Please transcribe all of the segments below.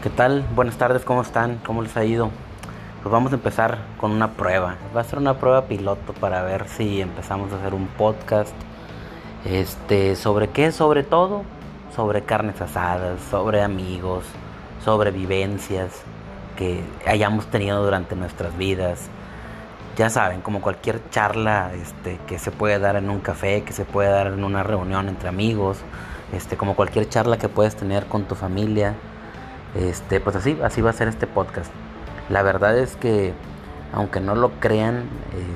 ¿Qué tal? Buenas tardes, ¿cómo están? ¿Cómo les ha ido? Pues vamos a empezar con una prueba. Va a ser una prueba piloto para ver si empezamos a hacer un podcast. Este, ¿sobre qué? Sobre todo, sobre carnes asadas, sobre amigos, sobre vivencias que hayamos tenido durante nuestras vidas. Ya saben, como cualquier charla este, que se puede dar en un café, que se puede dar en una reunión entre amigos, este, como cualquier charla que puedes tener con tu familia este, pues así, así va a ser este podcast. La verdad es que, aunque no lo crean,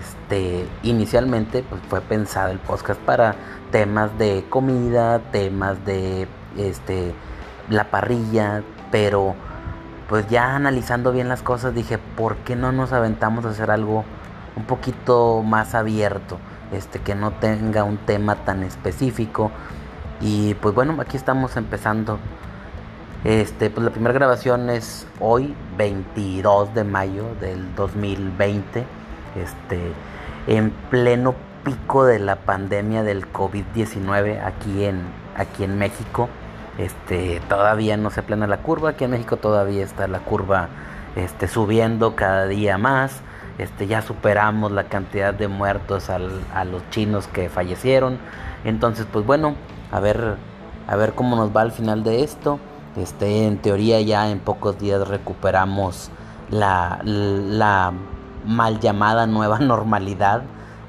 este, inicialmente pues fue pensado el podcast para temas de comida, temas de este, la parrilla, pero pues ya analizando bien las cosas dije, ¿por qué no nos aventamos a hacer algo un poquito más abierto? Este, que no tenga un tema tan específico. Y pues bueno, aquí estamos empezando este, pues la primera grabación es hoy, 22 de mayo del 2020, este, en pleno pico de la pandemia del COVID-19 aquí en, aquí en México. Este, todavía no se plena la curva, aquí en México todavía está la curva este, subiendo cada día más. Este, ya superamos la cantidad de muertos a los chinos que fallecieron. Entonces, pues bueno, a ver, a ver cómo nos va al final de esto. Este, en teoría ya en pocos días recuperamos la, la mal llamada nueva normalidad.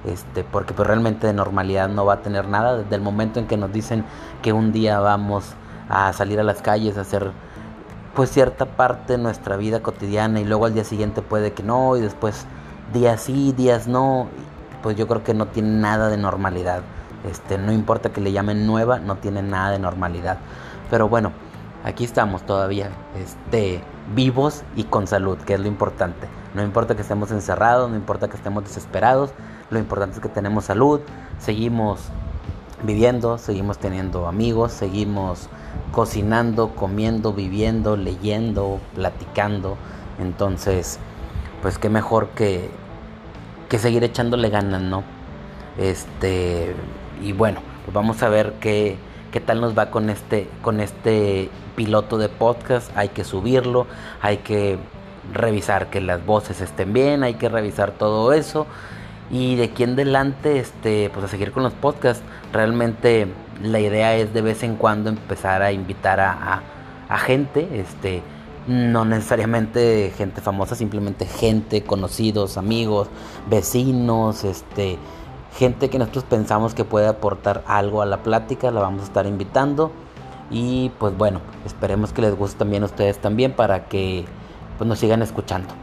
Este, porque pues realmente de normalidad no va a tener nada. Desde el momento en que nos dicen que un día vamos a salir a las calles a hacer pues cierta parte de nuestra vida cotidiana y luego al día siguiente puede que no y después días sí, días no, pues yo creo que no tiene nada de normalidad. Este, no importa que le llamen nueva, no tiene nada de normalidad. Pero bueno, aquí estamos todavía este, vivos y con salud, que es lo importante. No importa que estemos encerrados, no importa que estemos desesperados, lo importante es que tenemos salud, seguimos viviendo, seguimos teniendo amigos, seguimos cocinando, comiendo, viviendo, leyendo, platicando. Entonces, pues qué mejor que, que seguir echándole ganas, ¿no? Este, y bueno, pues vamos a ver qué qué tal nos va con este, con este piloto de podcast. Hay que subirlo, hay que revisar que las voces estén bien, hay que revisar todo eso. Y de aquí en adelante, este, pues a seguir con los podcasts. Realmente la idea es de vez en cuando empezar a invitar a, a gente, este, no necesariamente gente famosa, simplemente gente, conocidos, amigos, vecinos, este, gente que nosotros pensamos que puede aportar algo a la plática, la vamos a estar invitando. Y pues bueno, esperemos que les guste también a ustedes también para que pues, nos sigan escuchando.